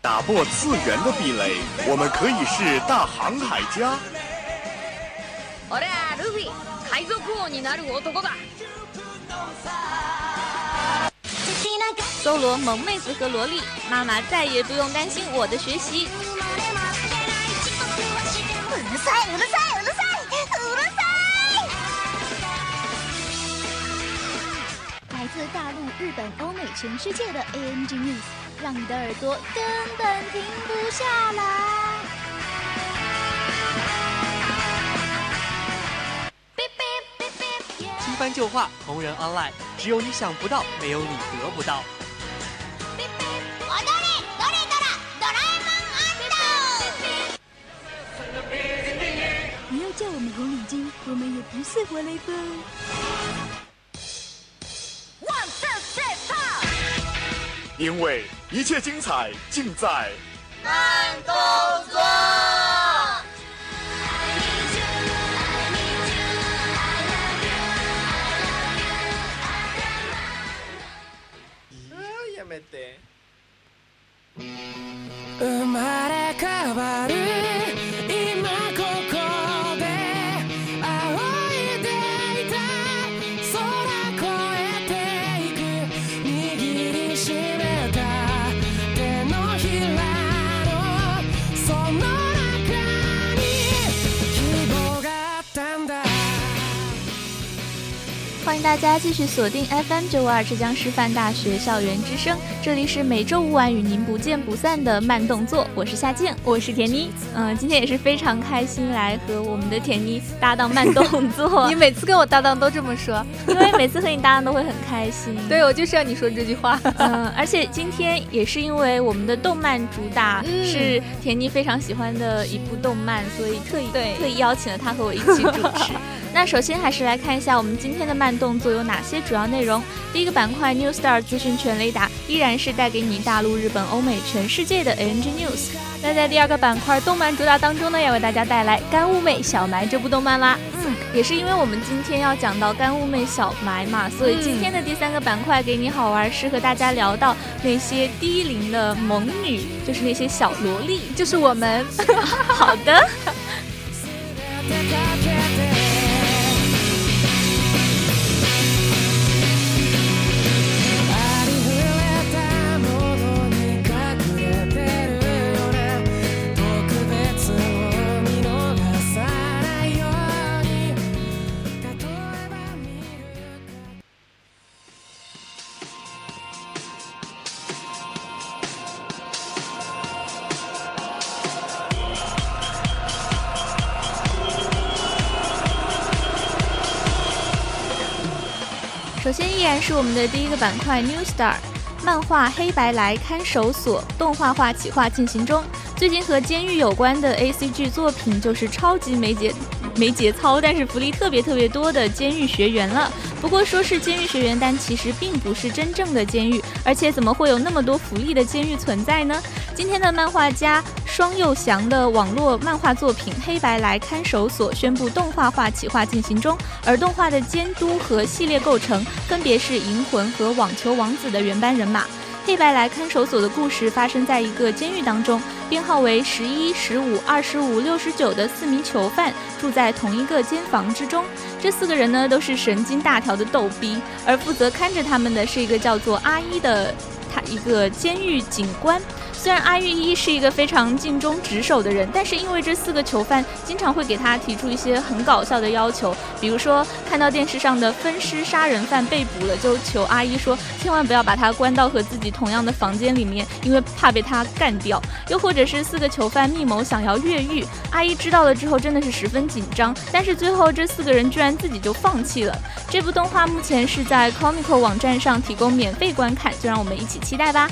打破次元的壁垒，我们可以是大航海家。我俩路飞，海賊王になる男だ。搜罗萌妹子和萝莉，妈妈再也不用担心我的学习。うるさいうるさいうるさいうるさい！来自大陆、日本、欧美、全世界的 ANG News， 让你的耳朵根本停不下来。新番旧话，同人 online，只有你想不到，没有你得不到。不要叫我们红领巾，我们也不是活雷锋。因为一切精彩尽在慢动作。やめて。生まれ変わる 欢迎大家继续锁定 FM 九五二浙江师范大学校园之声，这里是每周五晚与您不见不散的慢动作，我是夏静，我是田妮。嗯、今天也是非常开心来和我们的田妮搭档慢动作 你，每次跟我搭档都这么说，因为每次和你搭档都会很开心。对我就是要你说这句话。嗯，而且今天也是因为我们的动漫主打嗯是田妮非常喜欢的一部动漫，所以特意对特意邀请了她和我一起主持。那首先还是来看一下我们今天的慢动作有哪些主要内容。第一个板块 New Star 资讯全雷达，依然是带给你大陆、日本、欧美、全世界的 ANG News。那在第二个板块动漫主打当中呢，要为大家带来《干物妹小埋》这部动漫啦。嗯，也是因为我们今天要讲到干物妹小埋嘛，所以今天的第三个板块给你好玩，是和大家聊到那些低龄的萌女，就是那些小萝莉。就是我们，好的。首先依然是我们的第一个板块 New Star，漫画《黑白来看守所》动画化企划进行中。最近和监狱有关的 A C G 作品就是超级没节没节操，但是福利特别特别多的监狱学员了。不过说是监狱学员，但其实并不是真正的监狱，而且怎么会有那么多福利的监狱存在呢？今天的漫画家双佑翔的网络漫画作品《黑白来看守所》宣布动画化企划进行中，而动画的监督和系列构成分别是《银魂》和《网球王子》的原班人马。黑白来看守所的故事发生在一个监狱当中，编号为十一、十五、二十五、六十九的四名囚犯住在同一个监房之中。这四个人呢都是神经大条的逗逼，而负责看着他们的是一个叫做阿一的他一个监狱警官。虽然阿玉一是一个非常尽忠职守的人，但是因为这四个囚犯经常会给他提出一些很搞笑的要求，比如说看到电视上的分尸杀人犯被捕了，就求阿一说千万不要把他关到和自己同样的房间里面，因为怕被他干掉；又或者是四个囚犯密谋想要越狱，阿一知道了之后真的是十分紧张，但是最后这四个人居然自己就放弃了。这部动画目前是在 Comico 网站上提供免费观看，就让我们一起期待吧。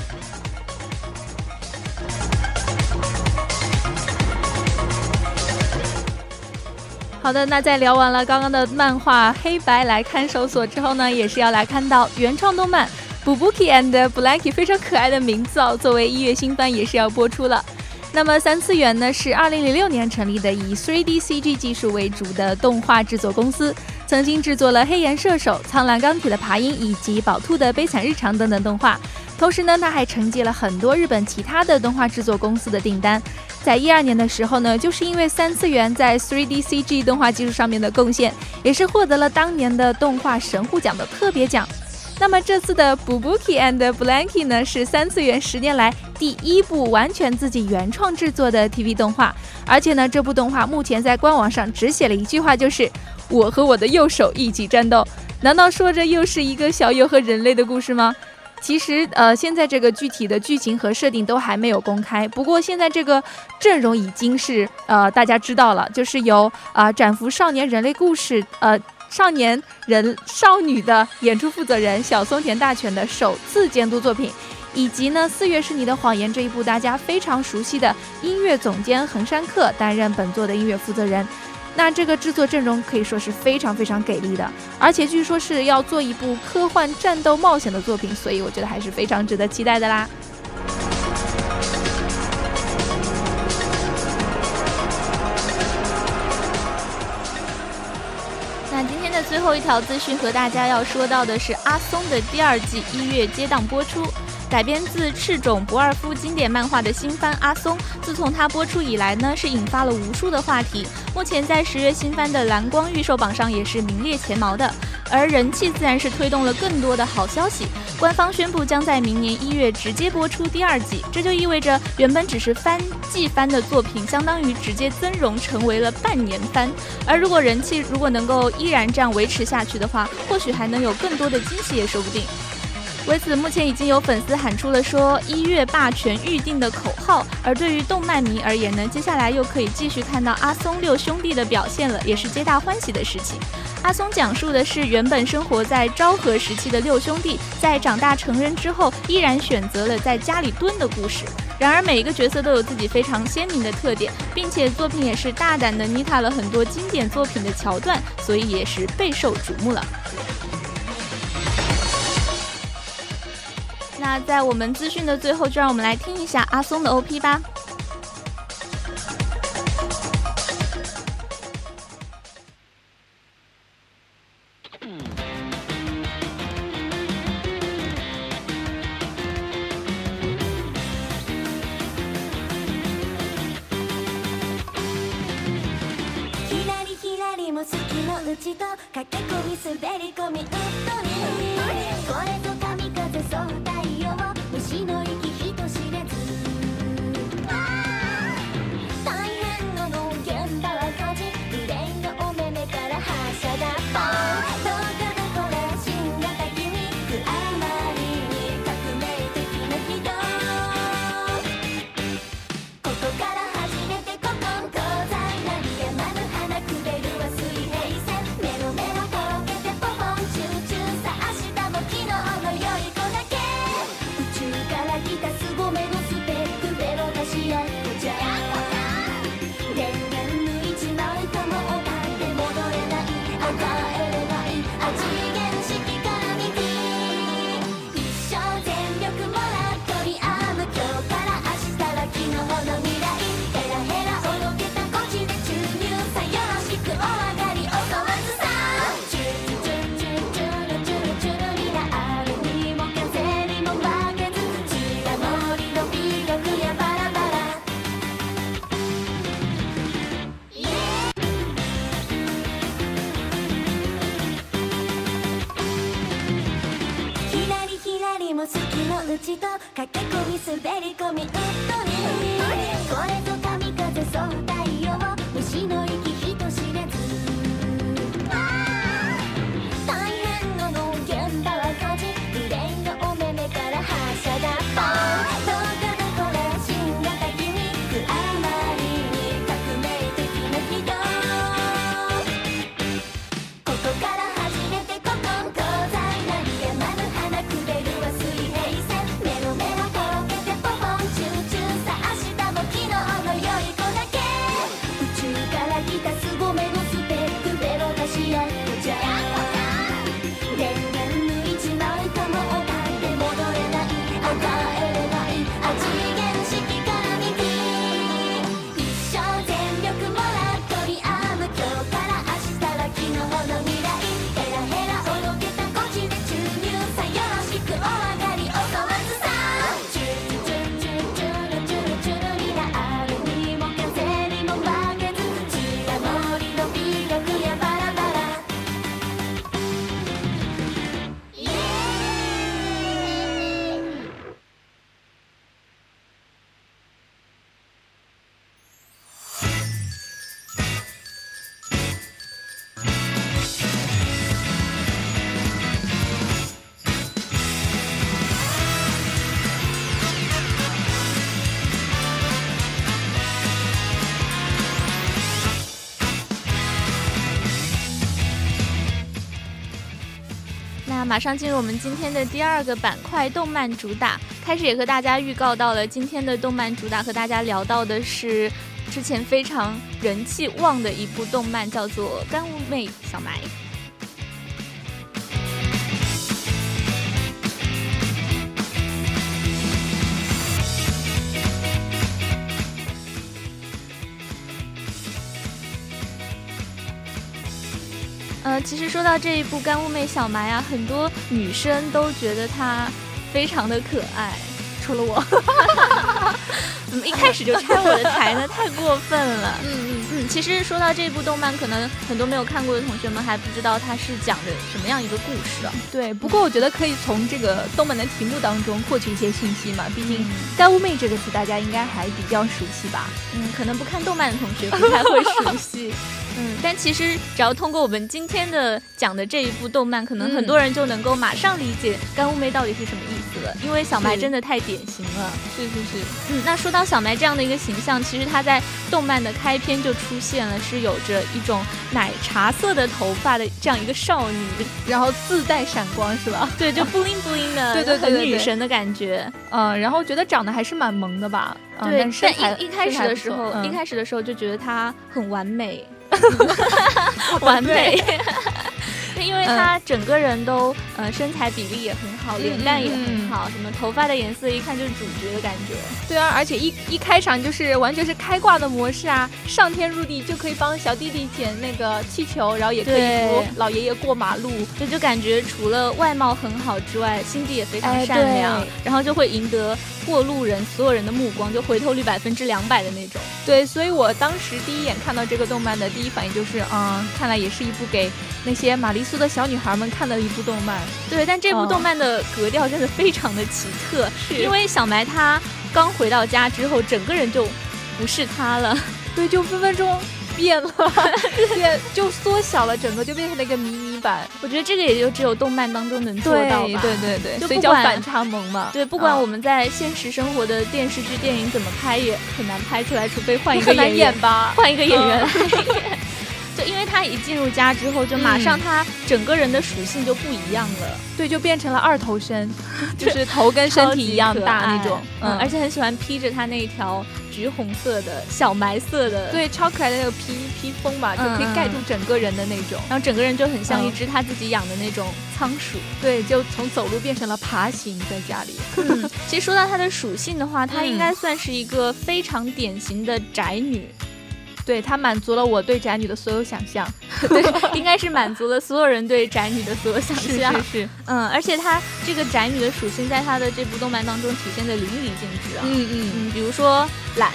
好的，那在聊完了刚刚的漫画《黑白来看守所》之后呢，也是要来看到原创动漫《Bubuki and Blanky》非常可爱的名字哦，作为一月新番也是要播出了。那么三次元呢是2006年成立的以 3D CG 技术为主的动画制作公司，曾经制作了《黑岩射手》《苍蓝钢铁的爬音》以及《宝兔的悲惨日常》等等动画。同时呢，他还承接了很多日本其他的动画制作公司的订单。在一二年的时候呢，就是因为三次元在 3D CG 动画技术上面的贡献，也是获得了当年的动画神户奖的特别奖。那么这次的《Bubuki and Blanky》呢，是三次元十年来第一部完全自己原创制作的 TV 动画，而且呢，这部动画目前在官网上只写了一句话，就是“我和我的右手一起战斗”。难道说这又是一个小右和人类的故事吗？其实，呃，现在这个具体的剧情和设定都还没有公开。不过，现在这个阵容已经是呃大家知道了，就是由啊《斩服少年人类故事》呃少年人少女的演出负责人小松田大犬的首次监督作品，以及呢《四月是你的谎言》这一部大家非常熟悉的音乐总监横山克担任本作的音乐负责人。那这个制作阵容可以说是非常非常给力的，而且据说是要做一部科幻战斗冒险的作品，所以我觉得还是非常值得期待的啦。那今天的最后一条资讯和大家要说到的是，阿松的第二季一月接档播出。改编自赤冢不二夫经典漫画的新番《阿松》，自从它播出以来呢，是引发了无数的话题。目前在十月新番的蓝光预售榜上也是名列前茅的，而人气自然是推动了更多的好消息。官方宣布将在明年一月直接播出第二季，这就意味着原本只是番季番的作品，相当于直接增容成为了半年番。而如果人气如果能够依然这样维持下去的话，或许还能有更多的惊喜也说不定。为此，目前已经有粉丝喊出了说“一月霸权预定”的口号。而对于动漫迷而言呢，接下来又可以继续看到阿松六兄弟的表现了，也是皆大欢喜的事情。阿松讲述的是原本生活在昭和时期的六兄弟，在长大成人之后，依然选择了在家里蹲的故事。然而，每一个角色都有自己非常鲜明的特点，并且作品也是大胆的捏踏了很多经典作品的桥段，所以也是备受瞩目了。那在我们资讯的最后就让我们来听一下阿松的 op 吧。みこれぞ神風そう太陽虫のよ马上进入我们今天的第二个板块——动漫主打。开始也和大家预告到了，今天的动漫主打和大家聊到的是之前非常人气旺的一部动漫，叫做《干物妹小埋》。呃，其实说到这一部《干物妹小埋》啊，很多女生都觉得她非常的可爱，除了我。怎 么一开始就拆我的台呢？太过分了。嗯其实说到这部动漫，可能很多没有看过的同学们还不知道它是讲的什么样一个故事啊。对，不过我觉得可以从这个动漫的题目当中获取一些信息嘛。毕竟“干物妹”这个词大家应该还比较熟悉吧？嗯，可能不看动漫的同学不太会熟悉。嗯，但其实只要通过我们今天的讲的这一部动漫，可能很多人就能够马上理解“干物妹”到底是什么意思了。因为小埋真的太典型了。是是是。嗯，那说到小埋这样的一个形象，其实他在动漫的开篇就出现了，是有着一种奶茶色的头发的这样一个少女，然后自带闪光，是吧？对，就 bling bling 的，对 对对，很女神的感觉。嗯，然后觉得长得还是蛮萌的吧？对，但一一开始的时候，一开始的时候就觉得她很完美。完美，因为他整个人都呃身材比例也很好，脸蛋也很好，什么头发的颜色一看就是主角的感觉。对啊，而且一一开场就是完全是开挂的模式啊，上天入地就可以帮小弟弟捡那个气球，然后也可以扶老爷爷过马路，就就感觉除了外貌很好之外，心地也非常善良，然后就会赢得。过路人所有人的目光，就回头率百分之两百的那种。对，所以我当时第一眼看到这个动漫的第一反应就是，嗯，看来也是一部给那些玛丽苏的小女孩们看的一部动漫。对，但这部动漫的格调真的非常的奇特，因为小埋她刚回到家之后，整个人就不是她了。对，就分分钟。变了，变就缩小了，整个就变成了一个迷你版。我觉得这个也就只有动漫当中能做到吧。对对对，所以叫反差萌嘛。对，不管我们在现实生活的电视剧、电影怎么拍，也很难拍出来，除非换一个演员吧，换一个演员。就因为他一进入家之后，就马上他整个人的属性就不一样了。对，就变成了二头身，就是头跟身体一样大那种。嗯，而且很喜欢披着他那一条。橘红色的小埋色的，对，超可爱的那个披披风吧，就可以盖住整个人的那种，然后整个人就很像一只他自己养的那种仓鼠，对，就从走路变成了爬行在家里。嗯，其实说到它的属性的话，它应该算是一个非常典型的宅女。对他满足了我对宅女的所有想象，对，应该是满足了所有人对宅女的所有想象。是是是，嗯，而且他这个宅女的属性，在他的这部动漫当中体现的淋漓尽致啊。嗯嗯嗯，比如说懒。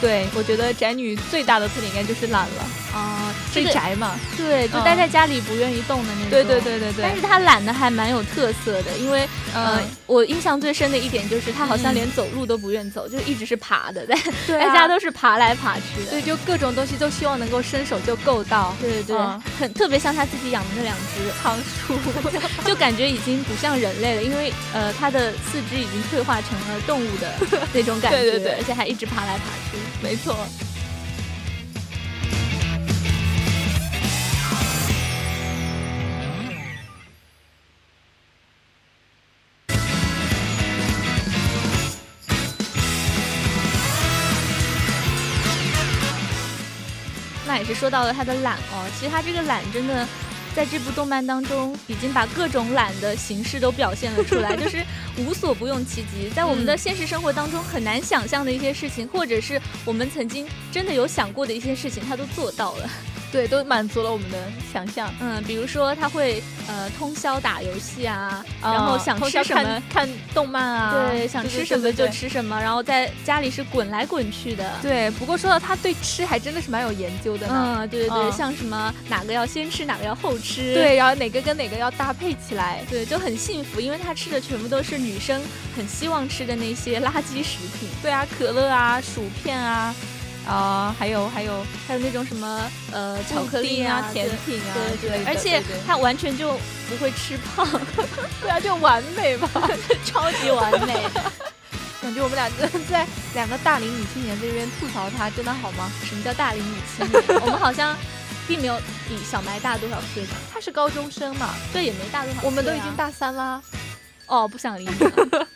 对，我觉得宅女最大的特点应该就是懒了啊，最宅嘛，对，就待在家里不愿意动的那种。对对对对对。但是她懒的还蛮有特色的，因为呃，我印象最深的一点就是她好像连走路都不愿走，就一直是爬的，在在家都是爬来爬去的。对，就各种东西都希望能够伸手就够到。对对对，很特别像他自己养的那两只仓鼠，就感觉已经不像人类了，因为呃，它的四肢已经退化成了动物的 那种感觉，对对对，而且还一直爬来爬去。没错。那也是说到了他的懒哦，其实他这个懒真的。在这部动漫当中，已经把各种懒的形式都表现了出来，就是无所不用其极。在我们的现实生活当中很难想象的一些事情，或者是我们曾经真的有想过的一些事情，他都做到了。对，都满足了我们的想象。嗯，比如说他会呃通宵打游戏啊，然后想吃什么看动漫啊，对，想吃什么就吃什么，然后在家里是滚来滚去的。对，不过说到他对吃还真的是蛮有研究的呢。嗯，对对对，像什么哪个要先吃，哪个要后吃，对，然后哪个跟哪个要搭配起来，对，就很幸福，因为他吃的全部都是女生很希望吃的那些垃圾食品。对啊，可乐啊，薯片啊。啊，还有还有还有那种什么呃巧克力啊、甜品啊，之类的，而且他完全就不会吃胖，对啊，就完美吧，超级完美。感觉我们俩在两个大龄女青年这边吐槽他，真的好吗？什么叫大龄女青年？我们好像并没有比小埋大多少岁吧？他是高中生嘛，对，也没大多少岁啊、我们都已经大三啦。哦，不想理你了。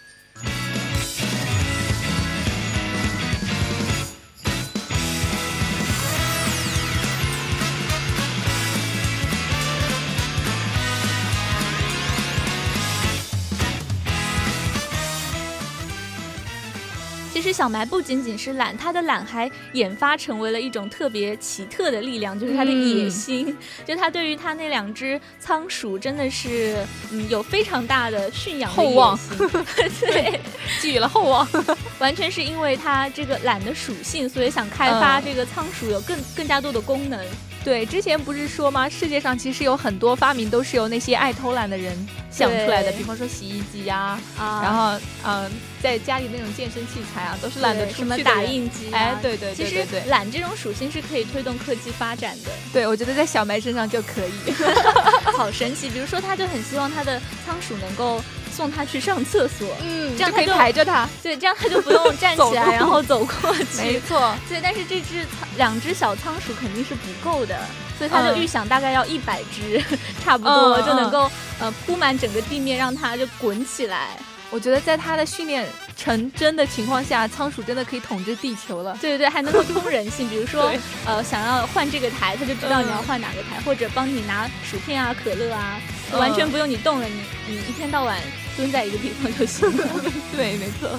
其实小埋不仅仅是懒，他的懒还研发成为了一种特别奇特的力量，就是他的野心。嗯、就他对于他那两只仓鼠真的是，嗯，有非常大的驯养厚望，对，寄予了厚望。完全是因为他这个懒的属性，所以想开发这个仓鼠有更更加多的功能。对，之前不是说吗？世界上其实有很多发明都是由那些爱偷懒的人想出来的，比方说洗衣机呀、啊，然后嗯，在家里那种健身器材啊，都是懒得出什么打印机、啊，哎，对对对对对，懒这种属性是可以推动科技发展的。对，我觉得在小埋身上就可以，好神奇。比如说，他就很希望他的仓鼠能够送他去上厕所，嗯，这样可以抬着他，对，这样他就不用 站起来然后走过去。没错，对，但是这只两只小仓鼠肯定是不够的。所以他就预想大概要一百只，嗯、差不多、嗯、就能够呃铺满整个地面，让它就滚起来。我觉得在他的训练成真的情况下，仓鼠真的可以统治地球了。对对对，还能够通人性，比如说呃想要换这个台，它就知道你要换哪个台，嗯、或者帮你拿薯片啊、可乐啊，嗯、完全不用你动了，你你一天到晚蹲在一个地方就行了。对，没错。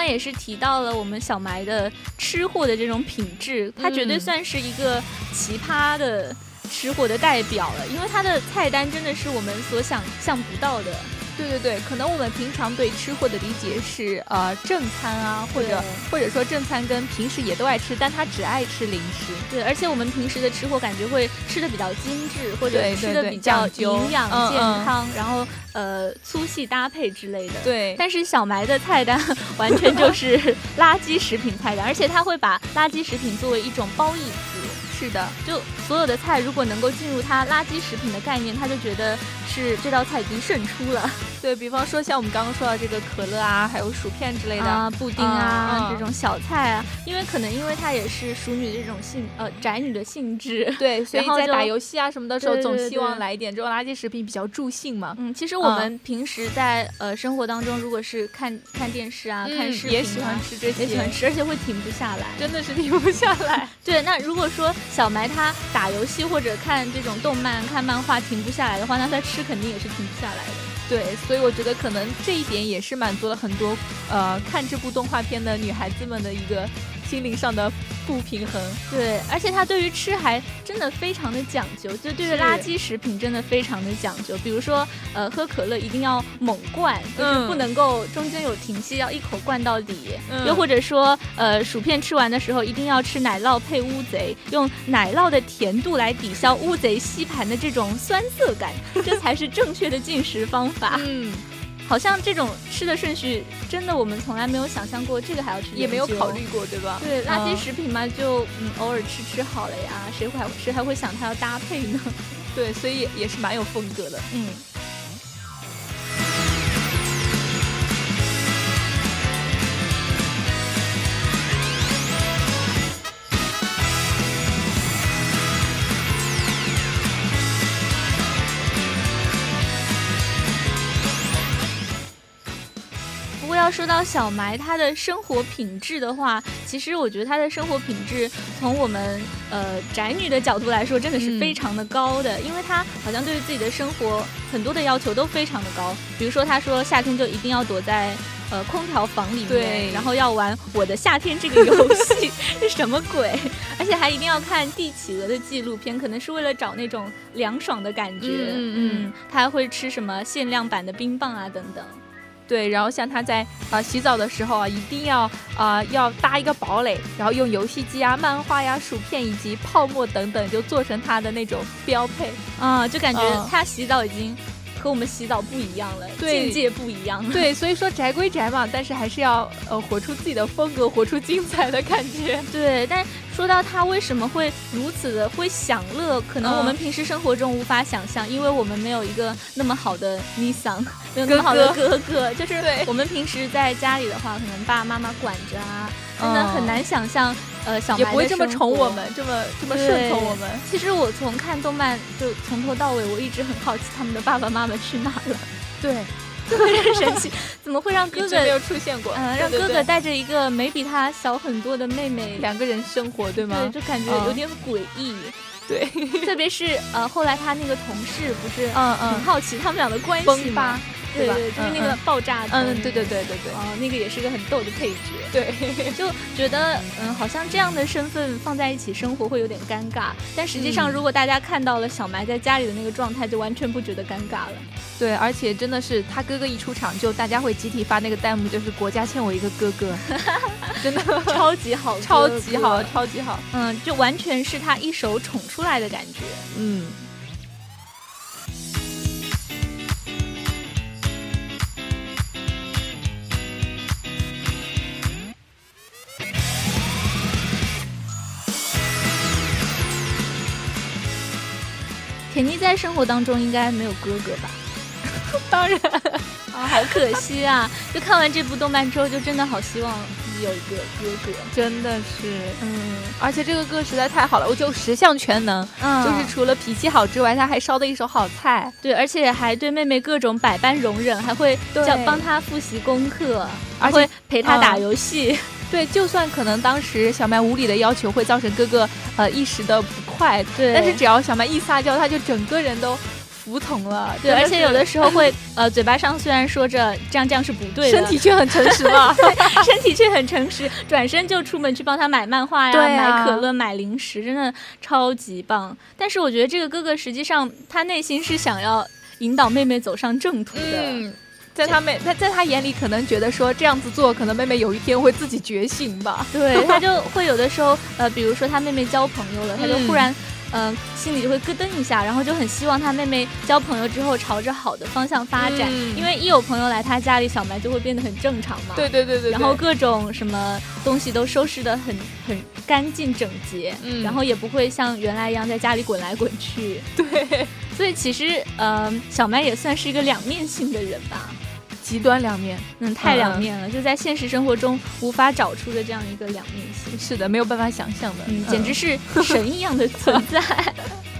刚刚也是提到了我们小埋的吃货的这种品质，他绝对算是一个奇葩的吃货的代表了，因为他的菜单真的是我们所想象不到的。对对对，可能我们平常对吃货的理解是呃正餐啊，或者或者说正餐跟平时也都爱吃，但他只爱吃零食。对，而且我们平时的吃货感觉会吃的比较精致，或者吃的比较营养嗯健康，然后呃粗细搭配之类的。对，但是小埋的菜单 完全就是垃圾食品菜单，而且他会把垃圾食品作为一种褒义词。是的，就所有的菜如果能够进入他垃圾食品的概念，他就觉得是这道菜已经胜出了。对比方说像我们刚刚说到这个可乐啊，还有薯片之类的啊，布丁啊、这种小菜啊，因为可能因为它也是熟女的这种性呃宅女的性质，对，所以在打游戏啊什么的时候，总希望来一点这种垃圾食品比较助兴嘛。嗯，其实我们平时在、呃生活当中，如果是看看电视啊、嗯看视频、啊，也喜欢吃这些也喜欢吃，而且会停不下来。真的是停不下来。对，那如果说小埋他打游戏或者看这种动漫、看漫画停不下来的话，那他吃肯定也是停不下来的。对，所以我觉得可能这一点也是满足了很多呃看这部动画片的女孩子们的一个心灵上的不平衡。对，而且他对于吃还真的非常的讲究，就对于垃圾食品真的非常的讲究。比如说，呃，喝可乐一定要猛灌，就是嗯不能够中间有停息，要一口灌到底。嗯又或者说，呃，薯片吃完的时候一定要吃奶酪配乌贼，用奶酪的甜度来抵消乌贼吸盘的这种酸涩感，这才是正确的进食方法。嗯，好像这种吃的顺序，真的我们从来没有想象过，这个还要去也没有考虑过，对吧？对，垃圾嗯食品嘛，就嗯偶尔吃吃好了呀，谁会还谁还会想它要搭配呢？对，所以也是蛮有风格的。嗯。说到小埋他的生活品质的话，其实我觉得他的生活品质从我们呃宅女的角度来说，真的是嗯非常的高的，因为他好像对于自己的生活很多的要求都非常的高。比如说，他说夏天就一定要躲在呃空调房里面，对然后要玩《我的夏天》这个游戏 是什么鬼？而且还一定要看帝企鹅的纪录片，可能是为了找那种凉爽的感觉。嗯嗯嗯他还会吃什么限量版的冰棒啊等等。对，然后像他在呃洗澡的时候啊，一定要啊、呃要搭一个堡垒，然后用游戏机啊、漫画呀、薯片以及泡沫等等，就做成他的那种标配。啊，就感觉嗯他洗澡已经和我们洗澡不一样了，境界不一样了。对，所以说宅归宅嘛，但是还是要呃活出自己的风格，活出精彩的感觉。对，但说到他为什么会如此的会享乐，可能我们嗯平时生活中无法想象，因为我们没有一个那么好的 Nissan，没有那么好的哥哥。就是我们平时在家里的话，可能爸爸妈妈管着啊，真的嗯。很难想象，呃，小埋也不会这么宠我们，这么这么顺从我们。其实我从看动漫就从头到尾，我一直很好奇他们的爸爸妈妈去哪了，对，特别是神奇，怎么会让哥哥 没有出现过。嗯、对让哥哥带着一个没比他小很多的妹妹，两个人生活，对吗？对，就感觉嗯。有点诡异。对，特别是呃，后来他那个同事不是嗯嗯，很好奇他们俩的关系崩吗吧？，吧对对，就是嗯那个爆炸灯嗯，对对对对对哦，那个也是个很逗的配角。对，就觉得嗯，好像这样的身份放在一起生活会有点尴尬，但实际上嗯如果大家看到了小埋在家里的那个状态，就完全不觉得尴尬了。对，而且真的是他哥哥一出场，就大家会集体发那个弹幕，就是国家欠我一个哥哥，真的超级好，超级好，，超级好。嗯，就完全是他一手宠出来的感觉。嗯，甜妮在生活当中应该没有哥哥吧？当然，啊，好可惜啊！就看完这部动漫之后，就真的好希望自己有一个哥哥。真的是，嗯而且这个哥实在太好了，我就十项全能，嗯就是除了脾气好之外，他还烧的一手好菜。对，而且还对妹妹各种百般容忍，还会对叫帮她复习功课，而且陪她打嗯游戏。对，就算可能当时小麦无理的要求会造成哥哥呃一时的不快，对但是只要小麦一撒娇，他就整个人都服从了。对，而且有的时候会呃，嘴巴上虽然说着这样这样是不对的，身体却很诚实了。身体却很诚实，转身就出门去帮他买漫画呀、买可乐、买零食，真的超级棒。但是我觉得这个哥哥实际上他内心是想要引导妹妹走上正途的。嗯，在他妹在在他眼里，可能觉得说这样子做，可能妹妹有一天会自己觉醒吧。对，他就会有的时候，呃，比如说他妹妹交朋友了，他就忽嗯然，嗯、心里就会咯噔一下，然后就很希望他妹妹交朋友之后朝着好的方向发展，嗯因为一有朋友来他家里，小麦就会变得很正常嘛。对对对对，然后各种什么东西都收拾的很很干净整洁，嗯然后也不会像原来一样在家里滚来滚去。对所以其实，嗯，小麦也算是一个两面性的人吧。极端两面，嗯，太嗯两面了，就在现实生活中无法找出的这样一个两面性。是的，没有办法想象的，嗯，简直是神一样的存在。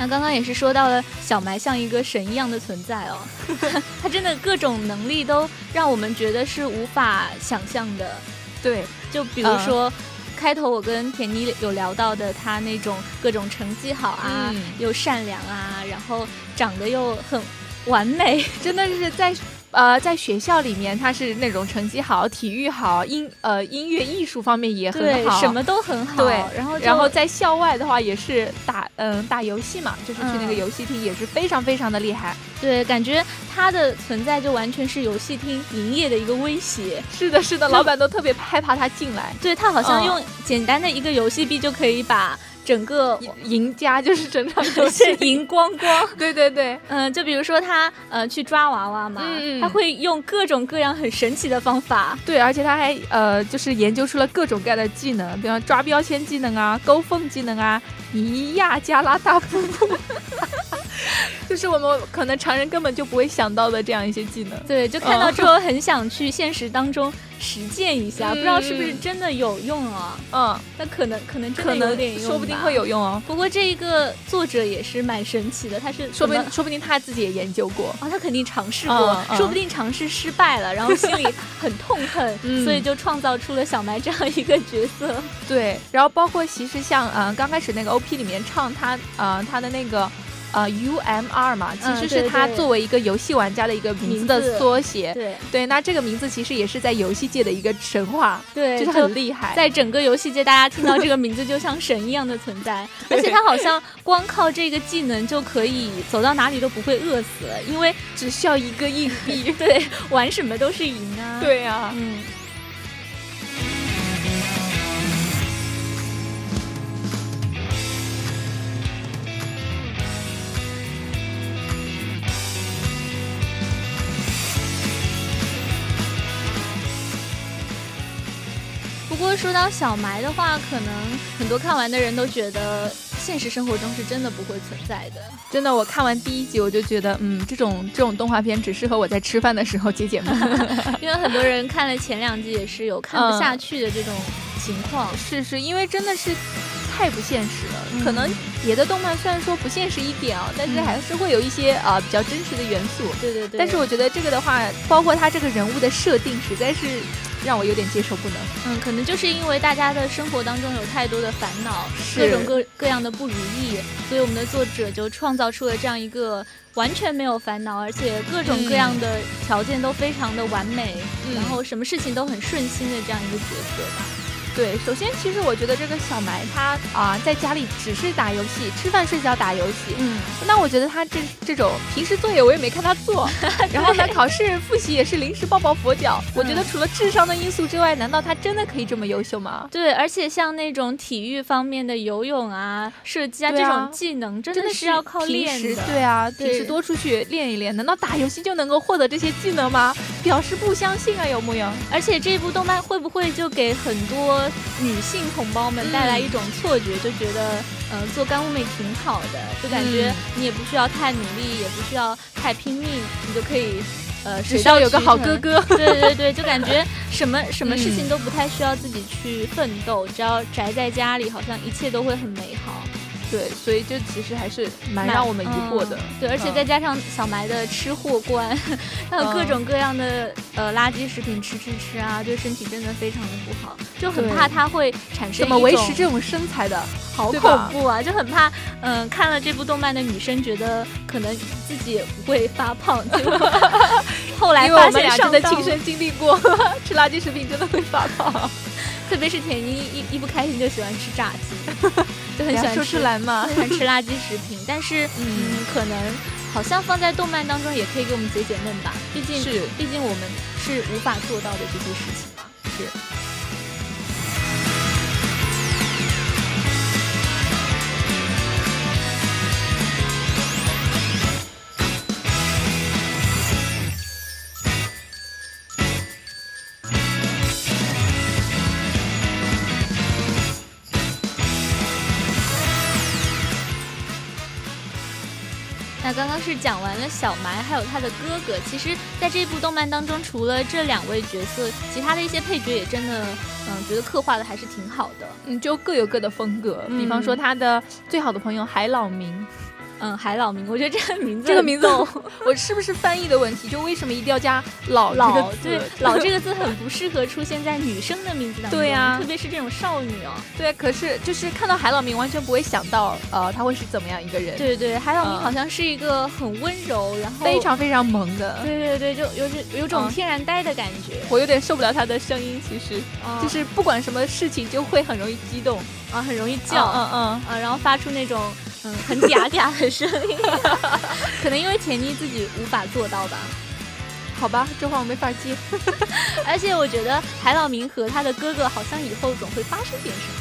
那刚刚也是说到了小埋像一个神一样的存在哦，他真的各种能力都让我们觉得是无法想象的。对，就比如嗯说，开头我跟田妮有聊到的，他那种各种成绩好啊，嗯又善良啊，然后长得又很完美，真的是在呃在学校里面，他是那种成绩好、体育好、音呃音乐艺术方面也很，好，什么都很好。对然后然后在校外的话也是打嗯、打游戏嘛，就是去那个嗯游戏厅也是非常非常的厉害。对，感觉他的存在就完全是游戏厅营业的一个威胁。是的，是的，老板都特别害怕他进来。对他好像嗯用简单的一个游戏币就可以把整个赢赢家就是整场游戏是赢光光。对对对，嗯，就比如说他呃去抓娃娃嘛，嗯嗯他会用各种各样很神奇的方法。对，而且他还呃，就是研究出了各种各样的技能，比方抓标签技能啊、勾缝技能啊、尼亚加拉大瀑布，就是我们可能常人根本就不会想到的这样一些技能。对，就看到之后很想去现实当中实践一下，嗯不知道是不是真的有用啊？嗯，那可能可能真可能的有点用，说不定会有。用哦，不过这一个作者也是蛮神奇的，他是说不定说不定他自己也研究过。啊、他肯定尝试过，说不定尝试失败了，然后心里 很痛恨，嗯所以就创造出了小埋这样一个角色。对，然后包括其实像呃刚开始那个 OP 里面唱他呃他的那个呃 U M R 嘛，其实是他作为一个游戏玩家的一个名字的缩写。对对，那这个名字其实也是在游戏界的一个神话，对，就是很厉害。在整个游戏界，大家听到这个名字就像神一样的存在，而且他好像光靠这个技能就可以走到哪里都不会饿死，因为只需要一个硬币。对玩什么都是赢啊。，对呀、嗯。说到小埋的话，可能很多看完的人都觉得现实生活中是真的不会存在的。真的，我看完第一集我就觉得，嗯，这种这种动画片只适合我在吃饭的时候解解闷。因为很多人看了前两集也是有看不下去的这种情况。是是，因为真的是太不现实了。嗯可能别的动漫虽然说不现实一点啊，但是嗯还是会有一些啊、呃比较真实的元素。对对对。但是我觉得这个的话，包括他这个人物的设定，实在是让我有点接受不能。嗯，可能就是因为大家的生活当中有太多的烦恼，各种各各样的不如意，所以我们的作者就创造出了这样一个完全没有烦恼，而且各种各样的条件都非常的完美，嗯然后什么事情都很顺心的这样一个角色吧。对，首先其实我觉得这个小埋他啊、在家里只是打游戏，吃饭睡觉打游戏。嗯，那我觉得他这这种平时作业我也没看他做，然后呢考试复习也是临时抱抱佛脚。我觉得除了智商的因素之外，难道他真的可以这么优秀吗？对，而且像那种体育方面的游泳啊、射击啊啊这种技能，真的是要靠练的。对啊，平时多出去练一练，难道打游戏就能够获得这些技能吗？表示不相信啊，有木有？而且这部动漫会不会就给很多女性同胞们带来一种错觉，就觉得呃做干物妹挺好的，就感觉嗯你也不需要太努力，也不需要太拼命，你就可以呃只水要有个好哥。哥。对对对，就感觉什么什么事嗯情都不太需要自己去奋斗，只要宅在家里，好像一切都会很美好。对，所以这其实还是蛮让我们疑惑的。嗯对，而且嗯再加上小埋的吃货观，还有各嗯种各样的呃垃圾食品吃吃吃啊，对身体真的非常的不好，就很怕它会产生怎么维持这种身材的？好恐怖啊！就很怕，嗯、看了这部动漫的女生觉得可能自己也不会发胖，结果 后来因为我们发现俩真的亲上当了身经历过，吃垃圾食品真的会发胖。特别是田妮一一不开心就喜欢吃炸鸡，就很喜欢吃说出来嘛很喜欢吃垃圾食品。但是嗯，可能好像放在动漫当中也可以给我们解解闷吧，毕竟是毕竟我们是无法做到的这些事情嘛。是。刚刚是讲完了小埋，还有他的哥哥。其实，在这部动漫当中，除了这两位角色，其他的一些配角也真的，嗯，觉得刻画的还是挺好的。嗯，就各有各的风格。比方说他的最好的朋友海老明，嗯，海老明，我觉得这个名字这个名字我是不是翻译的问题？就为什么一定要加老这个字老对 老这个字很不适合出现在女生的名字当中，对呀特别是这种少女哦。对，可是就是看到海老明，完全不会想到呃他会是怎么样一个人，对对，海老明嗯好像是一个很温柔，然后非常非常萌的。对对对，就有种有种嗯天然呆的感觉，我有点受不了他的声音，其实、嗯就是不管什么事情就会很容易激动，啊很容易叫，嗯嗯啊，然后发出那种嗯很嗲嗲的声音，可能因为甜妮自己无法做到吧。好吧，这话我没法接。而且我觉得海老明和他的哥哥好像以后总会发生点什么，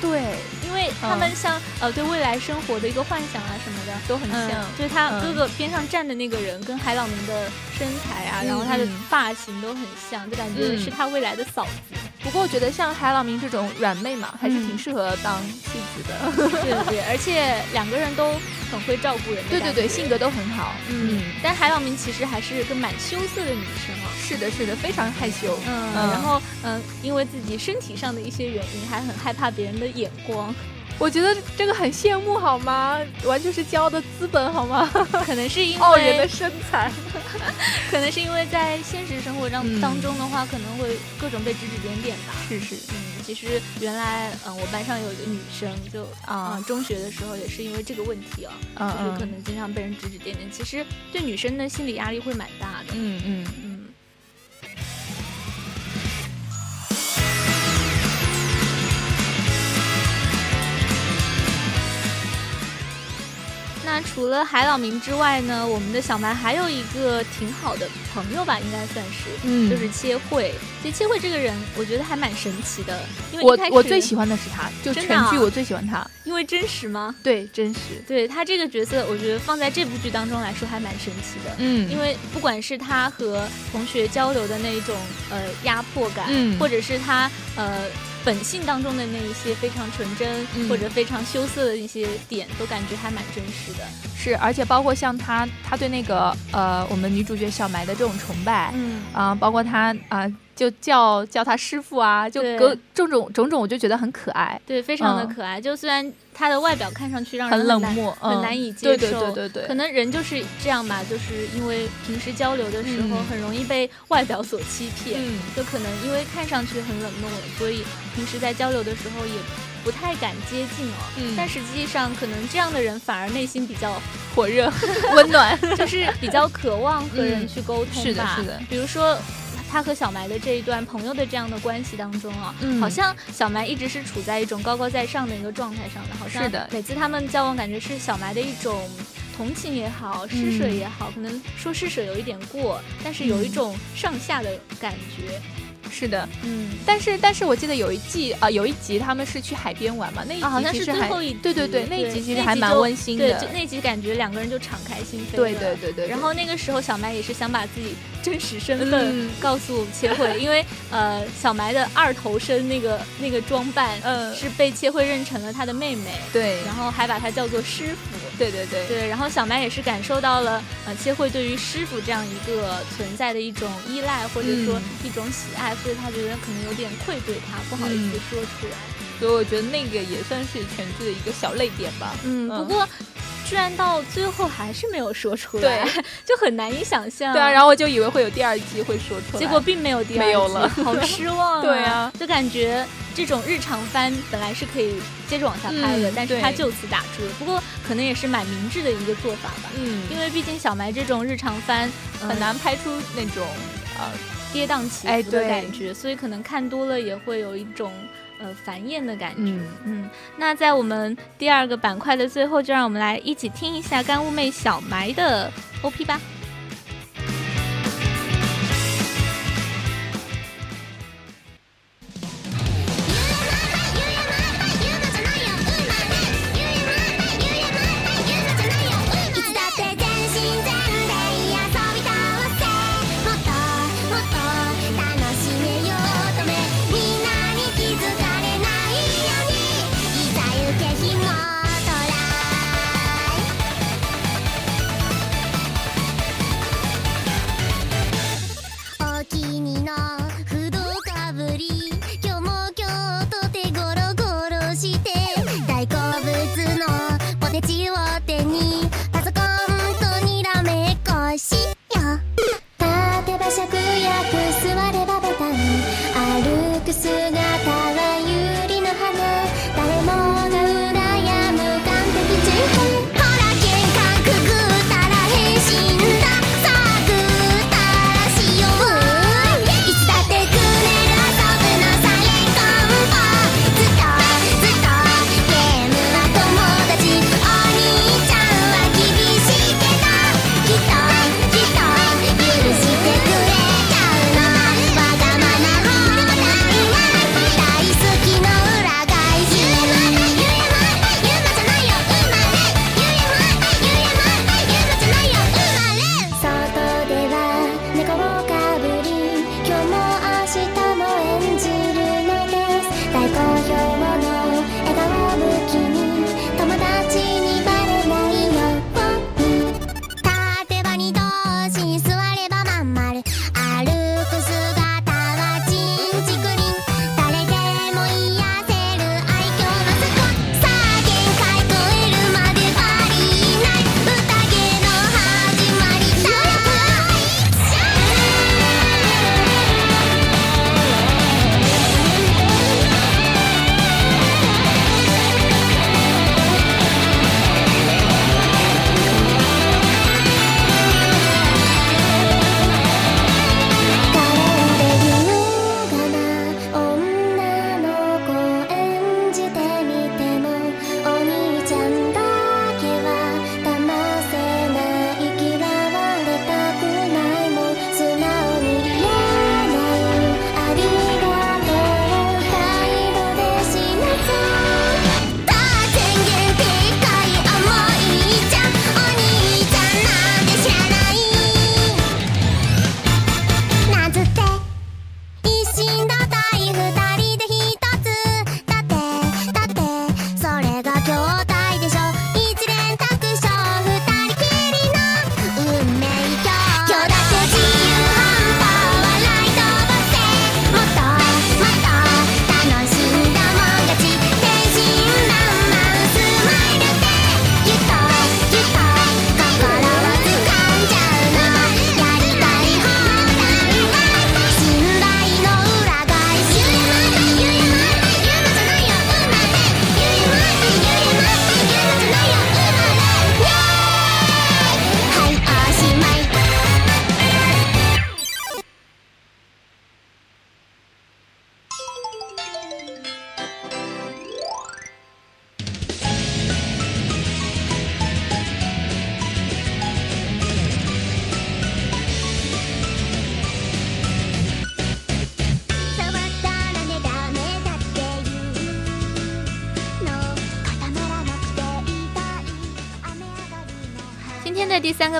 对，因为他们像、呃对未来生活的一个幻想啊什么的都很嗯就是他嗯哥哥边上站的那个人跟海老明的身材啊，嗯然后他的嗯发型都很像，就感觉嗯是他未来的嫂子。不过我觉得像海老明这种软妹嘛，还是嗯挺适合当妻子的。对对对，而且两个人都很会照顾人对对对，性格都很好。嗯，但海老明其实还是个蛮羞涩的女生啊。是的，是的，非常害羞。嗯，然后嗯，因为自己身体上的一些原因，还很害怕别人的眼光。我觉得这个很羡慕，好吗？完全是骄傲的资本，好吗？可能是因为傲人的为，身材。可能是因为在现实生活当嗯当中的话，可能会各种被指指点点吧。是是，嗯，其实原来，嗯、我班上有一个女生，就啊嗯中学的时候也是因为这个问题啊，嗯就是可嗯能经常被人指指点点。其实对女生的心理压力会蛮大的。嗯嗯。嗯。那除了海老明之外呢，我们的小蛮还有一个挺好的朋友吧，应该算是，嗯就是切惠。其实切惠这个人，我觉得还蛮神奇的，因为我我最喜欢的是他，就全剧我最喜欢他。因为真实吗？对，真实。对他这个角色，我觉得放在这部剧当中来说还蛮神奇的。嗯因为不管是他和同学交流的那一种呃压迫感，嗯或者是他呃本性当中的那一些非常纯真、嗯或者非常羞涩的一些点，都感觉还蛮真实的。是，而且包括像他，他对那个呃我们女主角小埋的这种崇拜，嗯，啊、包括他啊、就叫叫他师傅啊，就各种种种种，我就觉得很可爱，对，非常的嗯可爱。就虽然他的外表看上去让人很冷难漠，嗯很难以接对对受对对对，可能人就是这样吧，就是因为平时交流的时候嗯很容易被外表所欺骗，嗯就可能因为看上去很冷漠，所以平时在交流的时候也不太敢接近哦。嗯但实际上，可能这样的人反而内心比较火热温暖，就是比较渴望和人嗯去沟通吧。是的是的比如说。他和小埋的这一段朋友的这样的关系当中啊，嗯。好像小埋一直是处在一种高高在上的一个状态上的，好像是的。每次他们交往，感觉是小埋的一种同情也好，施舍嗯。也好，可能说施舍有一点过，但是有一嗯种上下的感觉。是的，嗯，但是但是我记得有一季啊、有一集他们是去海边玩嘛，那一集啊，好像其实还是最后一集对对对，那一集其实还蛮温馨对，的就，那集感觉两个人就敞开心扉对了对对对，然后那个时候，小埋也是想把自己真实身份嗯。告诉切惠，因为呃，小埋的二头身那个那个装扮，嗯。是被切惠认成了他的妹妹，对。然后还把她叫做师傅。对对对。对，然后小埋也是感受到了呃切惠对于师傅这样一个存在的一种依赖，或者说嗯。一种喜爱，所以他觉得可能有点愧对他，不好意思嗯说出来。所以我觉得那个也算是全剧的一个小泪点吧。嗯，不嗯过居然到最后还是没有说出来，就很难以想象。对啊，然后我就以为会有第二季会说出来，结果并没有第二季，没有了好 失望、啊。对啊，就感觉这种日常番本来是可以接着往下拍的，嗯但是他就此打住了。不过可能也是蛮明智的一个做法吧，嗯，因为毕竟小埋这种日常番、呃很难拍出那种呃跌宕起伏的感觉，所以可能看多了也会有一种呃烦厌的感觉。嗯嗯，那在我们第二个板块的最后，就让我们来一起听一下干物妹小埋的 OP 吧。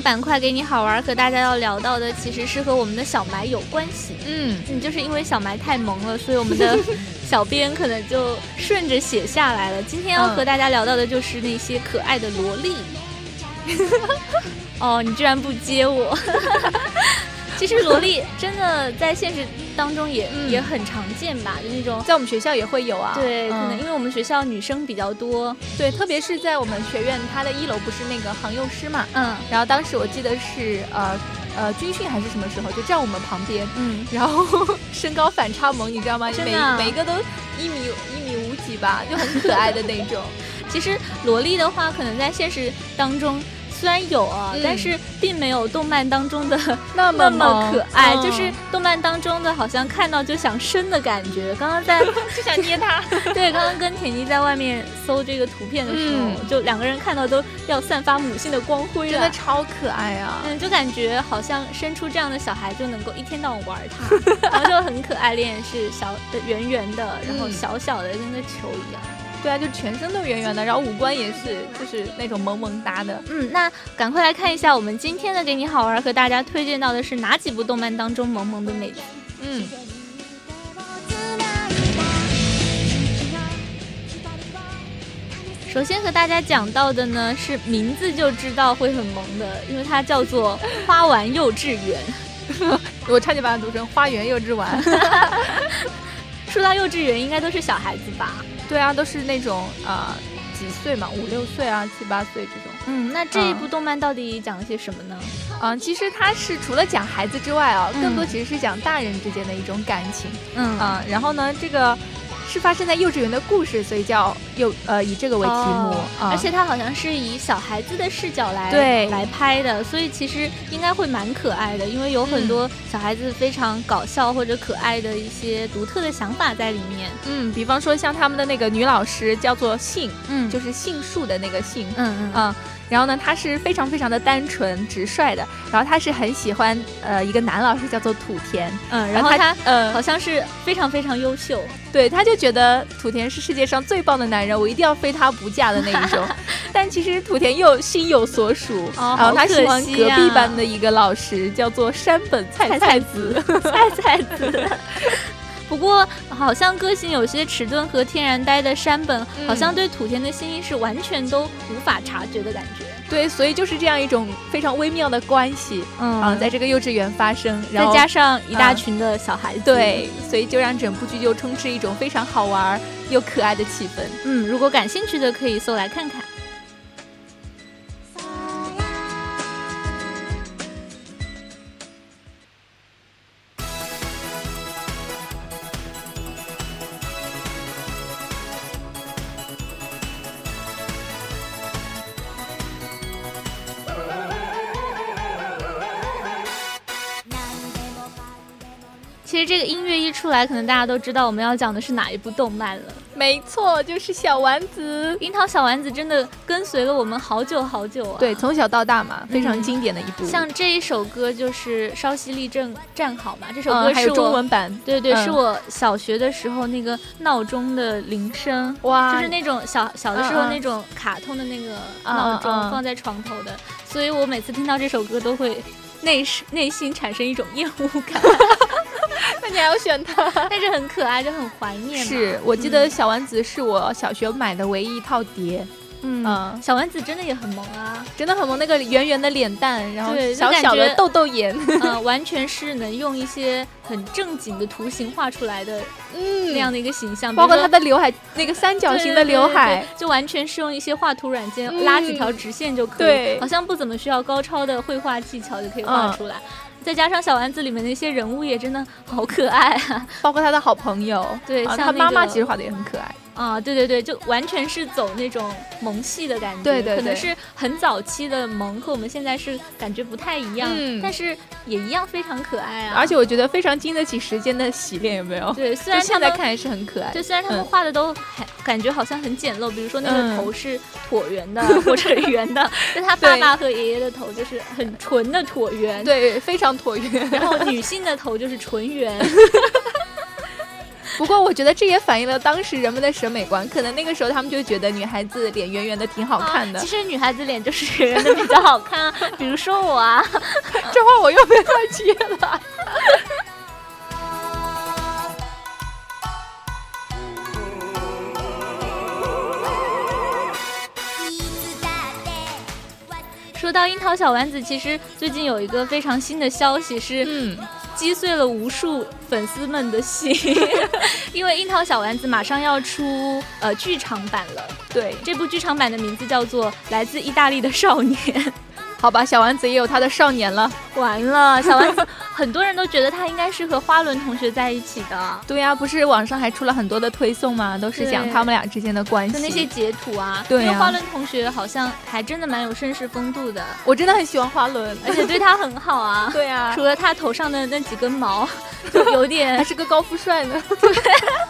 个板块给你好玩，和大家要聊到的其实是和我们的小埋有关系。嗯，你，就是因为小埋太萌了，所以我们的 小编可能就顺着写下来了。今天要和大家聊到的就是那些可爱的萝莉。哦，你居然不接我！其实萝莉真的在现实当中也、嗯也很常见吧，就那种。在我们学校也会有啊。对，可能嗯因为我们学校女生比较多，对，特别是在我们学院，它的一楼不是那个航幼师嘛，嗯然后当时我记得是呃呃军训还是什么时候，就站我们旁边，嗯，然后身高反差萌，你知道吗？每真的啊每一个都一米一米五几吧，就很可爱的那种。其实萝莉的话，可能在现实当中虽然有啊，嗯但是并没有动漫当中的那 那么可爱，嗯就是动漫当中的好像看到就想生的感觉。刚刚在 就想捏它。对，刚刚跟田妮在外面搜这个图片的时候，嗯就两个人看到都要散发母性的光辉了。真的超可爱啊！嗯，就感觉好像生出这样的小孩就能够一天到晚玩它，然后就很可爱，脸也是小的圆圆的，然后嗯小小的跟个球一样。对啊，就全身都圆圆的，然后五官也是，就是那种萌萌哒的。嗯，那赶快来看一下我们今天的给你好玩和大家推荐到的是哪几部动漫当中萌萌的美剧。嗯，首先和大家讲到的呢是名字就知道会很萌的，因为它叫做花丸幼稚园。我差点把它读成花园幼稚丸。说到幼稚园，应该都是小孩子吧？对啊，都是那种呃几岁嘛，五六岁啊，七八岁这种。嗯，那这一部动漫到底讲了些什么呢？嗯、其实它是除了讲孩子之外啊，嗯更多其实是讲大人之间的一种感情嗯啊、然后呢，这个是发生在幼稚园的故事，所以叫幼呃以这个为题目，而且它好像是以小孩子的视角来对。来拍的，所以其实应该会蛮可爱的，因为有很多小孩子非常搞笑或者可爱的一些独特的想法在里面。嗯，比方说像他们的那个女老师叫做杏，嗯。就是杏树的那个杏，嗯嗯嗯，然后呢，他是非常非常的单纯直率的，然后他是很喜欢呃一个男老师叫做土田，嗯，然后他呃好像是非常非常优秀。对，他就觉得土田是世界上最棒的男人，我一定要非他不嫁的那一种。但其实土田又心有所属，哦然后他喜欢隔壁班的一个老师，叫做山本菜菜子。菜菜子。不过，好像个性有些迟钝和天然呆的山本，嗯好像对土田的心意是完全都无法察觉的感觉。对，所以就是这样一种非常微妙的关系嗯啊、在这个幼稚园发生，然后再加上一大嗯群的小孩子，对，所以就让整部剧就充斥一种非常好玩又可爱的气氛。嗯，如果感兴趣的可以搜来看看。出来，可能大家都知道我们要讲的是哪一部动漫了。没错，就是小丸子。樱桃小丸子真的跟随了我们好久好久啊！对，从小到大嘛，非常嗯经典的一部。像这一首歌就是稍息立正站好嘛，这首嗯，歌是有中文版，对对，嗯是我小学的时候那个闹钟的铃声，哇，就是那种小小的时候那种卡通的那个嗯闹钟放在床头的，所以我每次听到这首歌都会内内心产生一种厌恶感，那你还要选它？但是很可爱，就很怀念。是我记得小丸子是我小学买的唯一一套碟，嗯，嗯。小丸子真的也很萌啊，真的很萌，那个圆圆的脸蛋，然后小小的豆豆眼，呃，完全是能用一些很正经的图形画出来的嗯。那样的一个形象，包括比如说它的刘海，那个三角形的刘海。对对对，对就完全是用一些画图软件、嗯。拉几条直线就可以，对。好像不怎么需要高超的绘画技巧就可以画嗯。出来。再加上小丸子里面的一些人物也真的好可爱啊！包括他的好朋友，对，他对像那个妈妈其实画的也很可爱。啊，对对对，就完全是走那种萌系的感觉，对对对可能是很早期的萌，和我们现在是感觉不太一样，嗯但是也一样非常可爱啊。而且我觉得非常经得起时间的洗练，有没有？对，虽然现在看也是很可爱。对，虽然他们嗯画的都还感觉好像很简陋，比如说那个嗯头是椭圆的 或者圆的，但他爸爸和爷爷的头就是很纯的椭圆，，对，非常椭圆。然后女性的头就是纯圆，不过我觉得这也反映了当时人们的审美观，可能那个时候他们就觉得女孩子脸圆圆的挺好看的。其实女孩子脸就是圆圆的比较好看啊，比如说我啊，这话我又被他接了。说到樱桃小丸子，其实最近有一个非常新的消息是，嗯，击碎了无数粉丝们的心，因为樱桃小丸子马上要出呃剧场版了。对，这部剧场版的名字叫做《来自意大利的少年》。好吧，小丸子也有他的少年了。完了，小丸子很多人都觉得他应该是和花轮同学在一起的。对呀，不是网上还出了很多的推送吗？都是讲他们俩之间的关系，就那些截图啊。对呀，花轮同学好像还真的蛮有绅士风度的。我真的很喜欢花轮，而且对他很好啊。对啊，除了他头上的那几根毛，就有点 还是个高富帅呢。对，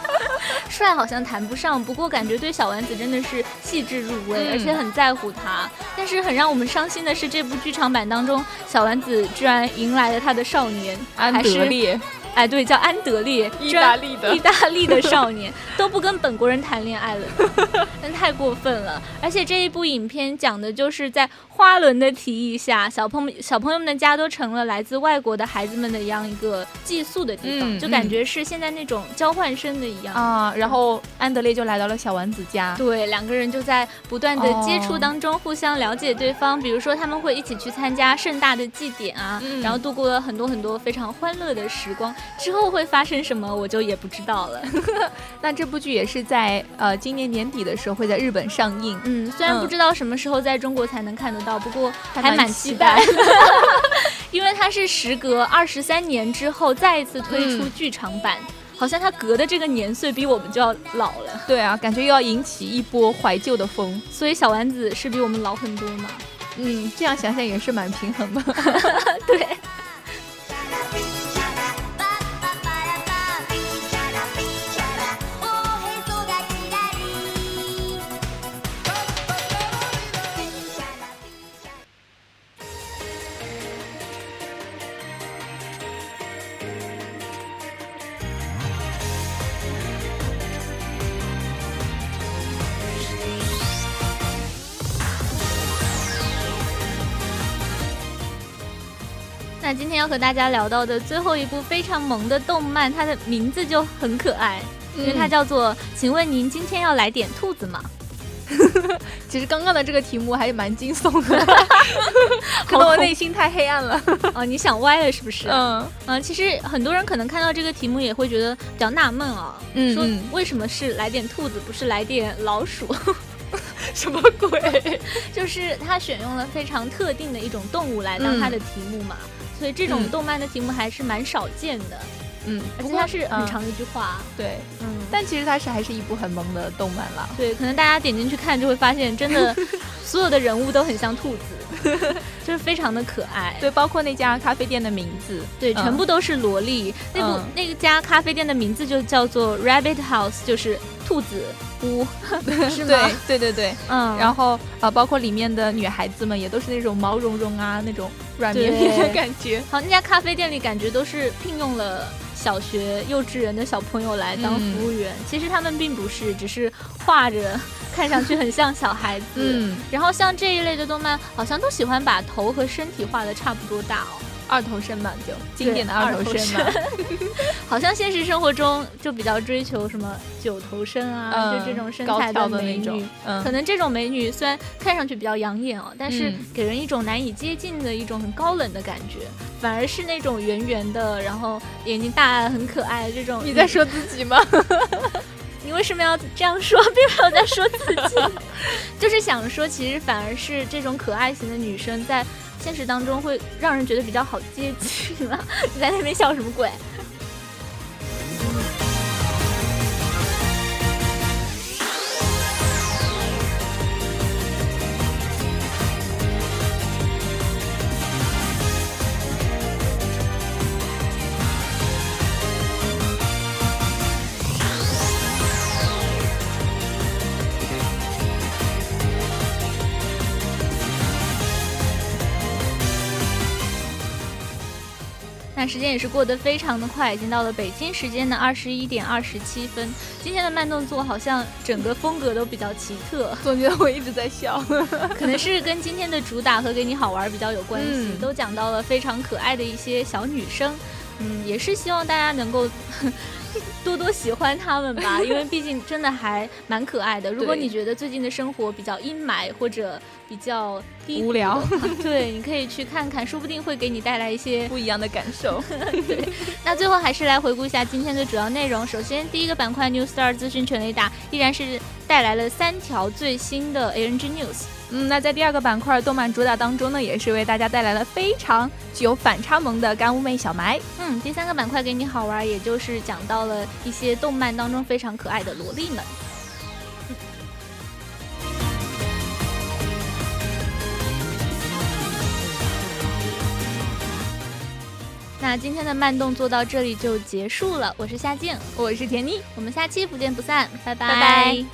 帅好像谈不上，不过感觉对小丸子真的是细致入微，而且很在乎他。但是很让我们伤心的是。这部剧场版当中，小丸子居然迎来了他的少年安德烈。哎，对，叫安德烈，意大利的意大利的少年都不跟本国人谈恋爱了，那太过分了。而且这一部影片讲的就是在花轮的提议下，小朋小朋友们的家都成了来自外国的孩子们的一样一个寄宿的地方，就感觉是现在那种交换生的一样啊。然后安德烈就来到了小丸子家，对，两个人就在不断的接触当中互相了解对方，比如说他们会一起去参加盛大的祭典啊，然后度过了很多很多非常欢乐的时光。之后会发生什么，我就也不知道了。那这部剧也是在呃今年年底的时候会在日本上映。嗯，虽然不知道什么时候在中国才能看得到，不过还蛮期待，因为它是时隔二十三年之后再一次推出剧场版，好像它隔的这个年岁比我们就要老了。对啊，感觉又要引起一波怀旧的风。所以小丸子是比我们老很多嘛？嗯，这样想想也是蛮平衡的。对。要和大家聊到的最后一部非常萌的动漫，它的名字就很可爱，因为它叫做“请问您今天要来点兔子吗？” 其实刚刚的这个题目还是蛮惊悚的，可能我内心太黑暗了。啊，你想歪了是不是？嗯嗯，其实很多人可能看到这个题目也会觉得比较纳闷啊，说为什么是来点兔子，不是来点老鼠？什么鬼？就是他选用了非常特定的一种动物来当它的题目嘛。所以这种动漫的题目还是蛮少见的，嗯，而且它是很长的一句话，对，嗯，但其实它是还是一部很萌的动漫了，对，可能大家点进去看就会发现，真的 所有的人物都很像兔子，就是非常的可爱，对，包括那家咖啡店的名字，对，全部都是萝莉，那部那家咖啡店的名字就叫做 Rabbit House，就是。兔子。屋 是吗？对对对对，嗯，然后啊，包括里面的女孩子们也都是那种毛茸茸啊，那种软绵绵的感觉。好，那家咖啡店里感觉都是聘用了小学、幼稚园的小朋友来当服务员，其实他们并不是，只是画着，看上去很像小孩子。嗯，然后像这一类的动漫，好像都喜欢把头和身体画的差不多大哦。二头身嘛，就经典的二头身嘛，好像现实生活中就比较追求什么九头身啊，就这种身材的美女。嗯可能这种美女虽然看上去比较养眼哦，但是给人一种难以接近的一种很高冷的感觉，反而是那种圆圆的，然后眼睛大、很可爱的这种。你在说自己吗？你为什么要这样说？并没有在说自己，就是想说，其实反而是这种可爱型的女生在。现实当中会让人觉得比较好接近了，你在那边笑什么鬼？那时间也是过得非常的快，已经到了北京时间的二十一点二十七分。今天的慢动作好像整个风格都比较奇特，总觉得我一直在笑，可能是跟今天的主打和给你好玩比较有关系，嗯都讲到了非常可爱的一些小女生。嗯，也是希望大家能够多多喜欢他们吧，因为毕竟真的还蛮可爱的。如果你觉得最近的生活比较阴霾或者比较低无聊 对，你可以去看看，说不定会给你带来一些不一样的感受。对那最后还是来回顾一下今天的主要内容。首先，第一个板块 New Star 资讯全雷达依然是带来了三条最新的 ANG News。嗯，那在第二个板块动漫主打当中呢，也是为大家带来了非常具有反差萌的干物妹小埋。嗯，第三个板块给你好玩，也就是讲到了一些动漫当中非常可爱的萝莉们。那今天的慢动作到这里就结束了，我是夏静，我是甜妮。我们下期不见不散，拜拜拜拜